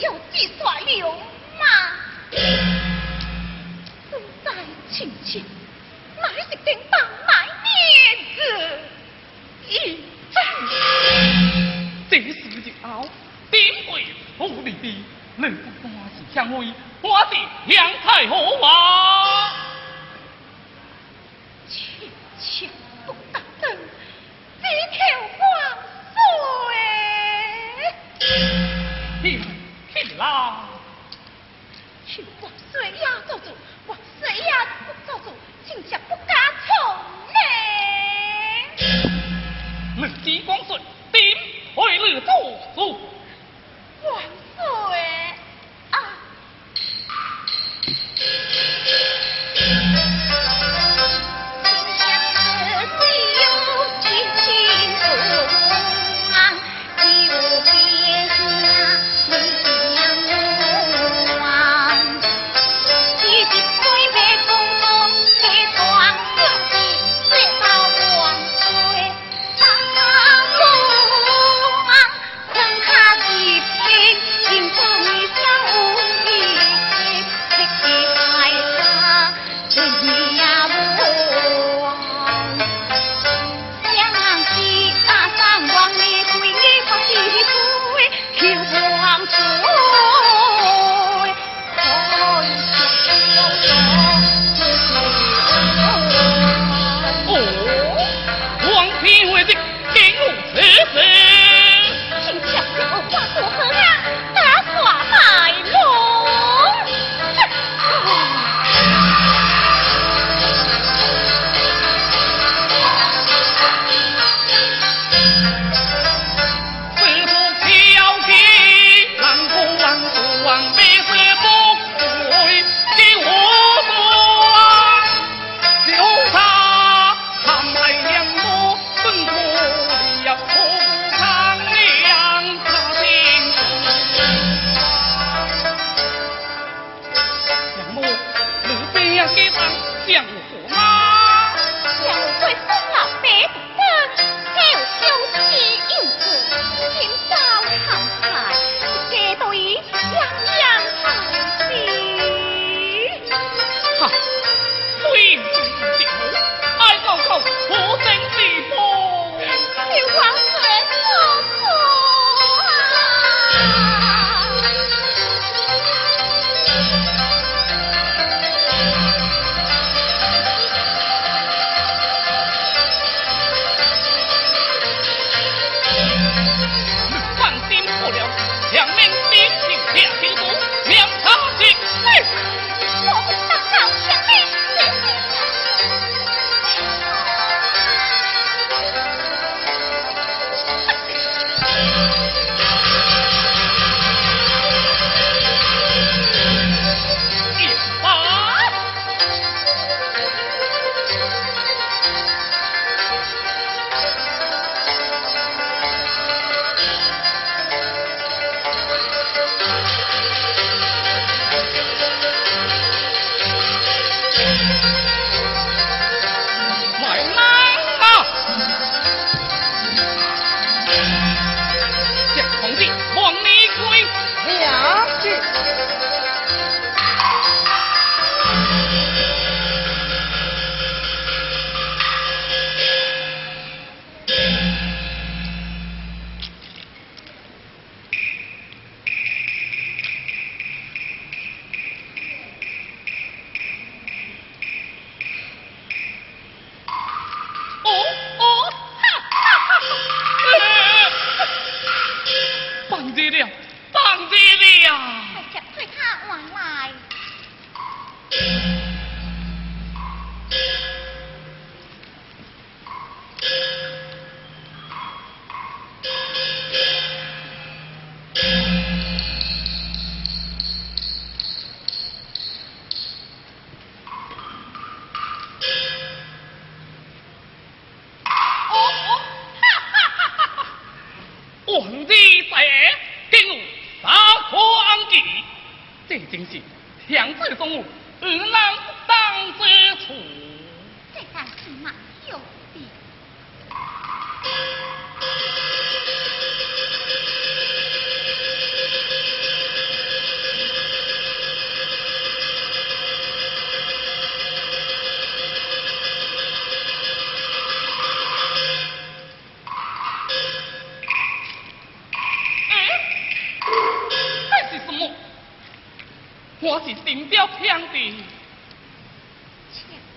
有几耍流氓？不在亲戚，哪是跟当卖面子？一战，这是你，定会合理的。能不把是相为，把是两太和华。亲戚不打真，浪去逛水呀做主逛水呀做主进家不敢从门乐极光顺，点。会乐做主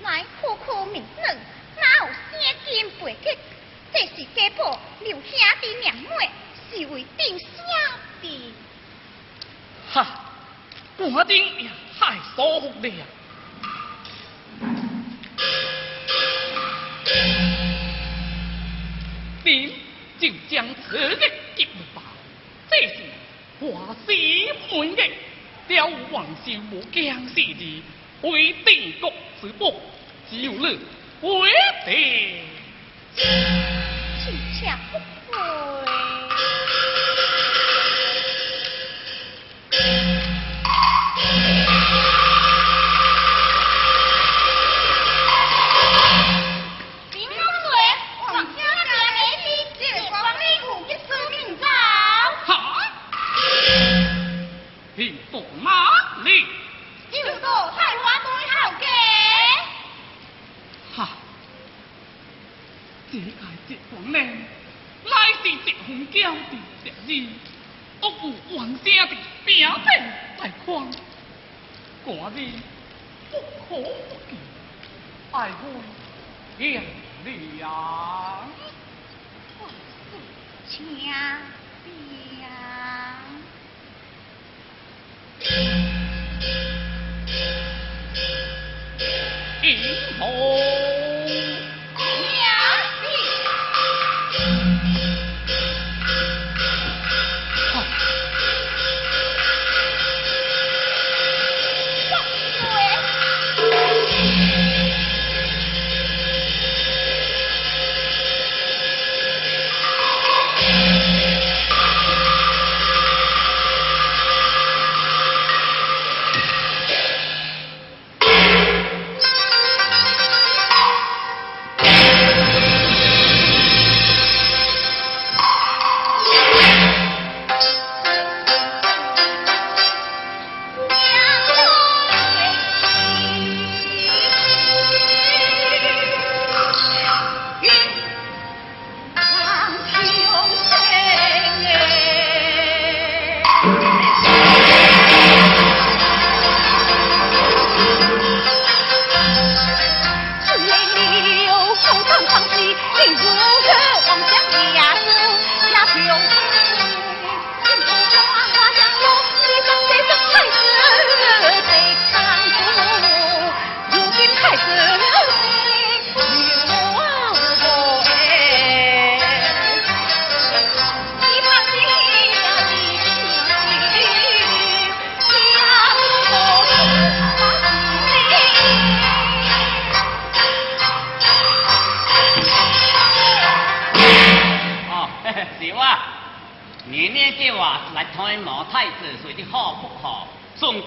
来苦苦命令，哪有生金背给？这是家婆刘兄弟娘妹，是为定下的。哈，赶紧也太舒服了。您就将此日给吧，这是华西门的了王修江氏的为定国之宝，有你为得。请下这个这房呢，乃是一封交的日意，屋有王家的表弟在看，赶日不可不见，爱会见了。请呀。一梦。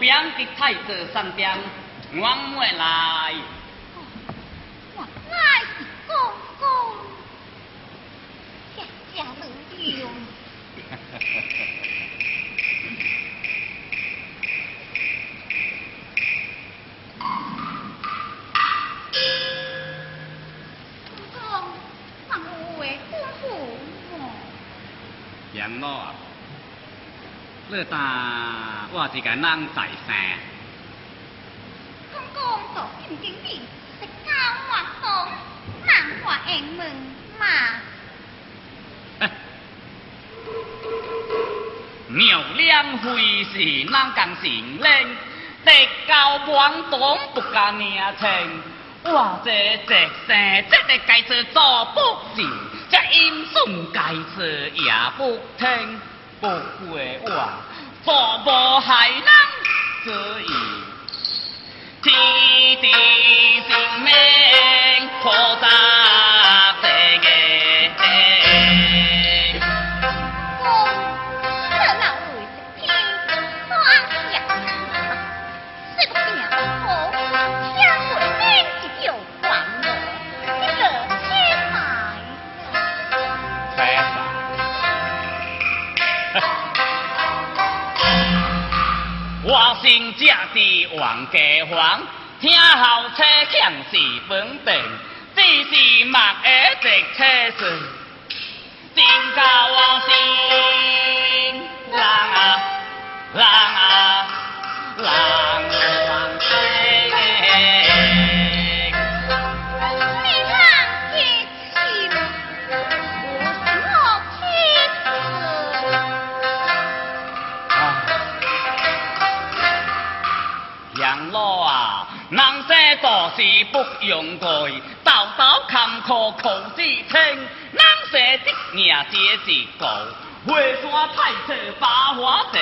顺便给太子上点我妹来。我乃是公公，家家如流。公公，放有话吩咐我。杨某啊，你当我是个人在生？公公做金经理，食 cao hòa phong，萬華 em mừng mà. 妙两回是南江城令，地高望东不加年轻。我这这生这个该是做不成，这音顺该是也不听，不会话做无害人，所以天地王家房，听后车强是本定，只是莫下直车顺，真教我心不用改，道道坎坷苦自清，难舍的命皆是高。回山太岁把花城，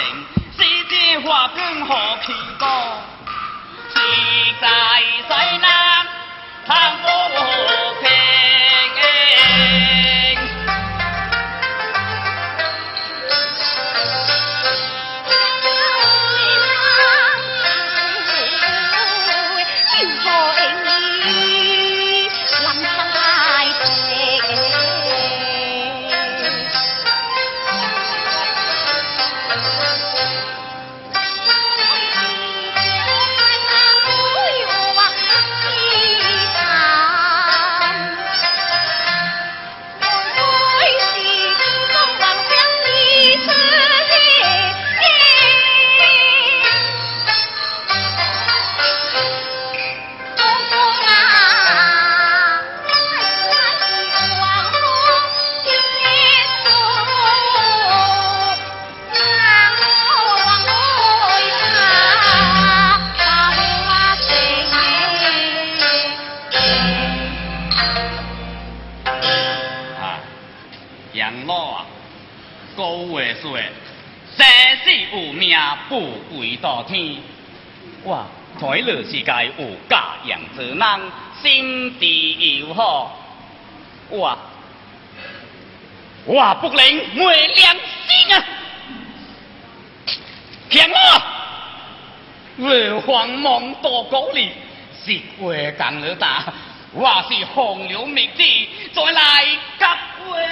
世界花更何其多？实在西南看不平。天，哇！在乐世界有家养子人，心地又好，哇！哇！不能昧良心啊！骗我！为黄梦多高里，是为干了大，我是风流灭地，再来夹为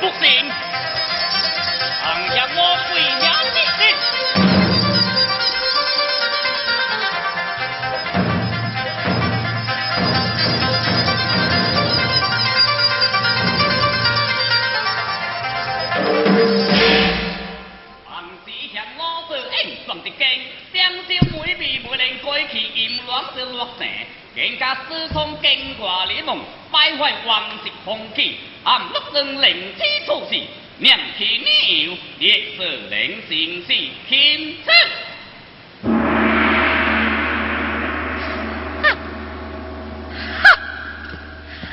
不信？放下我跪下的。更加私通经挂联盟，败坏王室风气，暗不能令之处事，名气你有，也是令心事牵扯。哈，哈，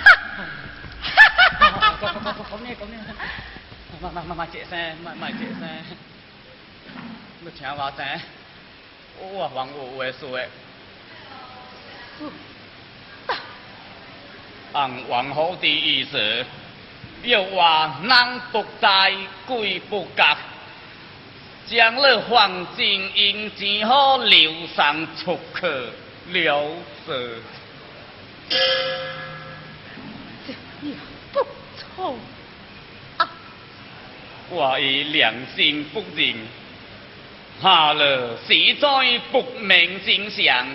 哈，哈，哈，哈，哈，讲咩讲咩？慢慢慢慢接声，慢慢接声。你听我声，要话男不在，贵不嫁，将了黄金银钱好流上出去了事。这也不错啊！我以良心不仁，下了实在不明真相，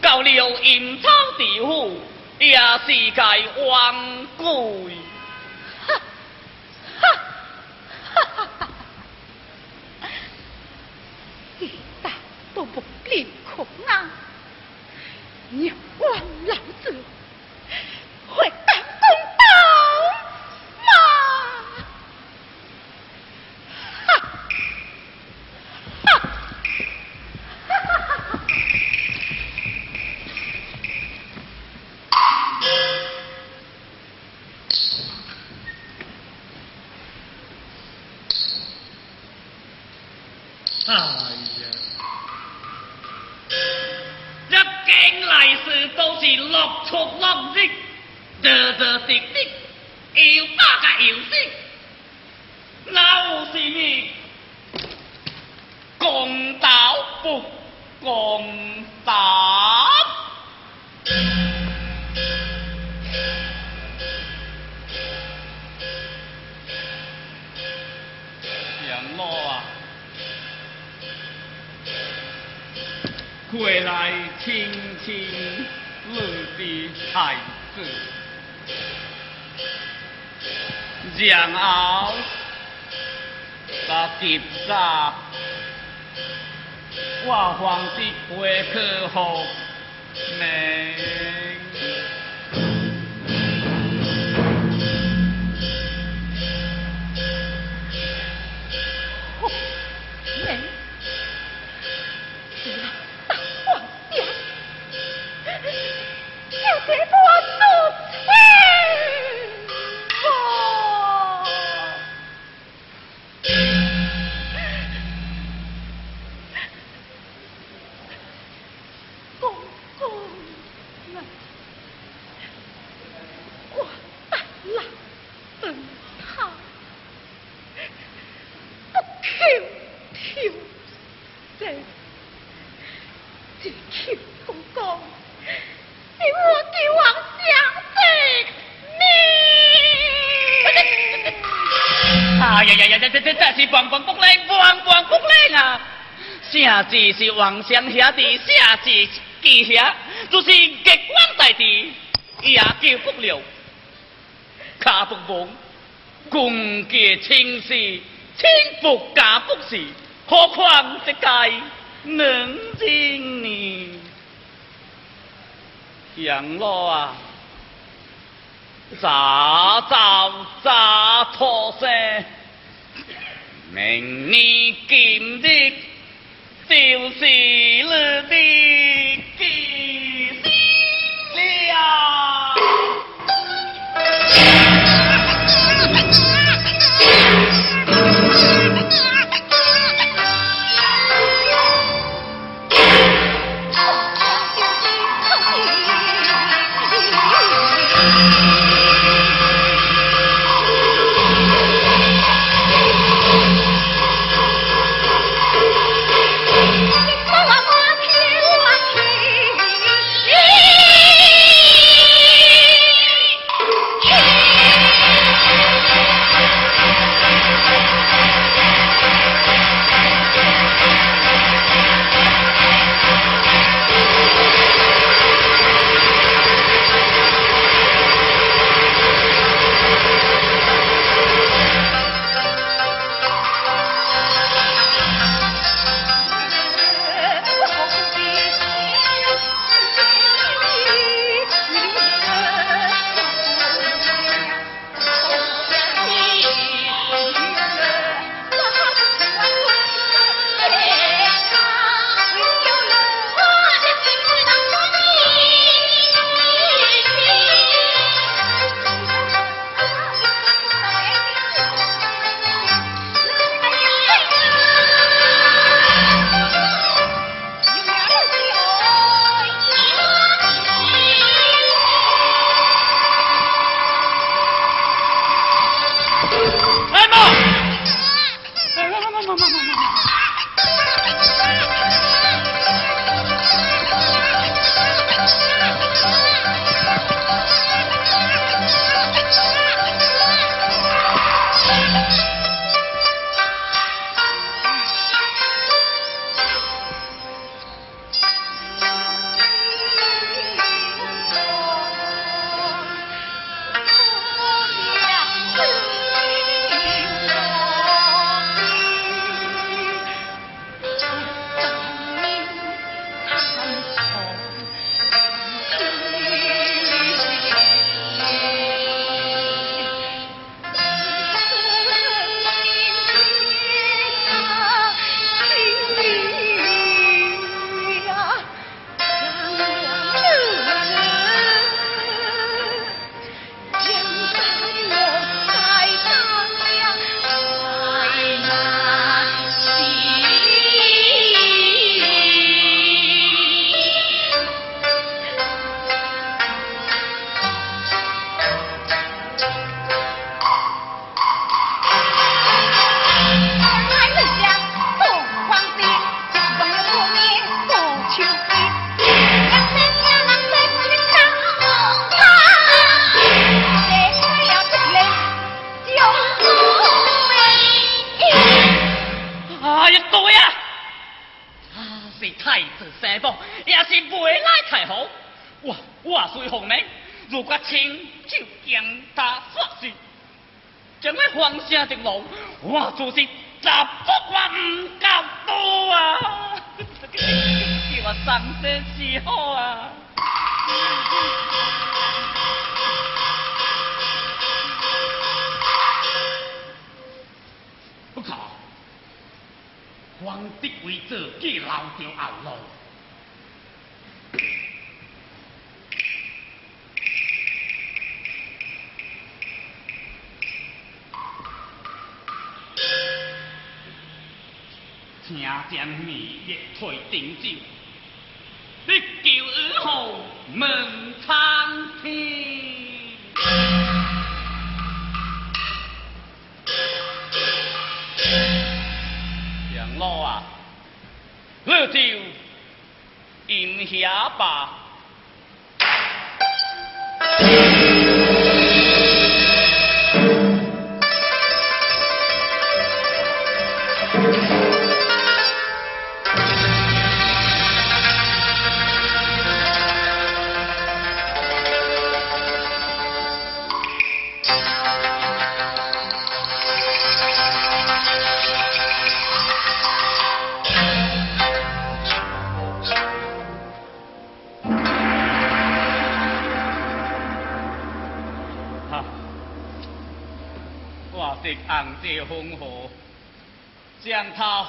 到了阴曹地府。也是该王贵，哈，哈，哈哈哈！一大贫穷啊。你还老子落错落日，得得滴滴，又打个又死，老是你公道不公道？杨老啊！回来亲亲你太子，然后把结扎，我皇帝回去后命。下至是王上下的下至记下，就是极光大地也救不了。卡不崩，共结情事，千不假不是，何况这界能人呢？杨老啊，早早早脱身，明年今日。see, we'll see. 我我随红梅，如果清就将他杀死，将那皇上的龙，我就是十足万够多啊！叫我上身是好啊！不可，皇帝为者既老条后路。请将你的腿顶住，一叫二号门餐厅。杨老啊，你就饮下吧。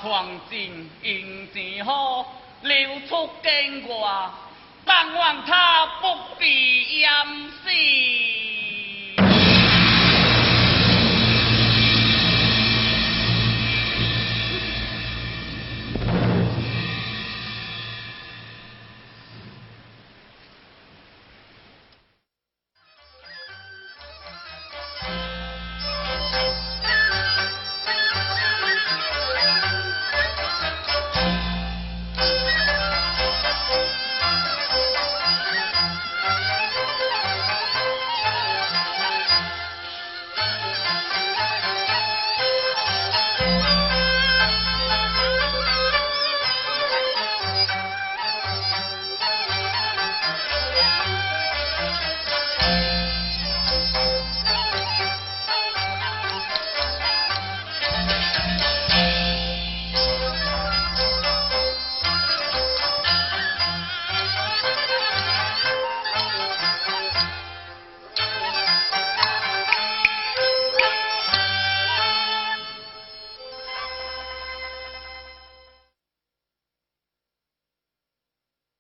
黄金银钱好流出境外，但愿他不被淹死。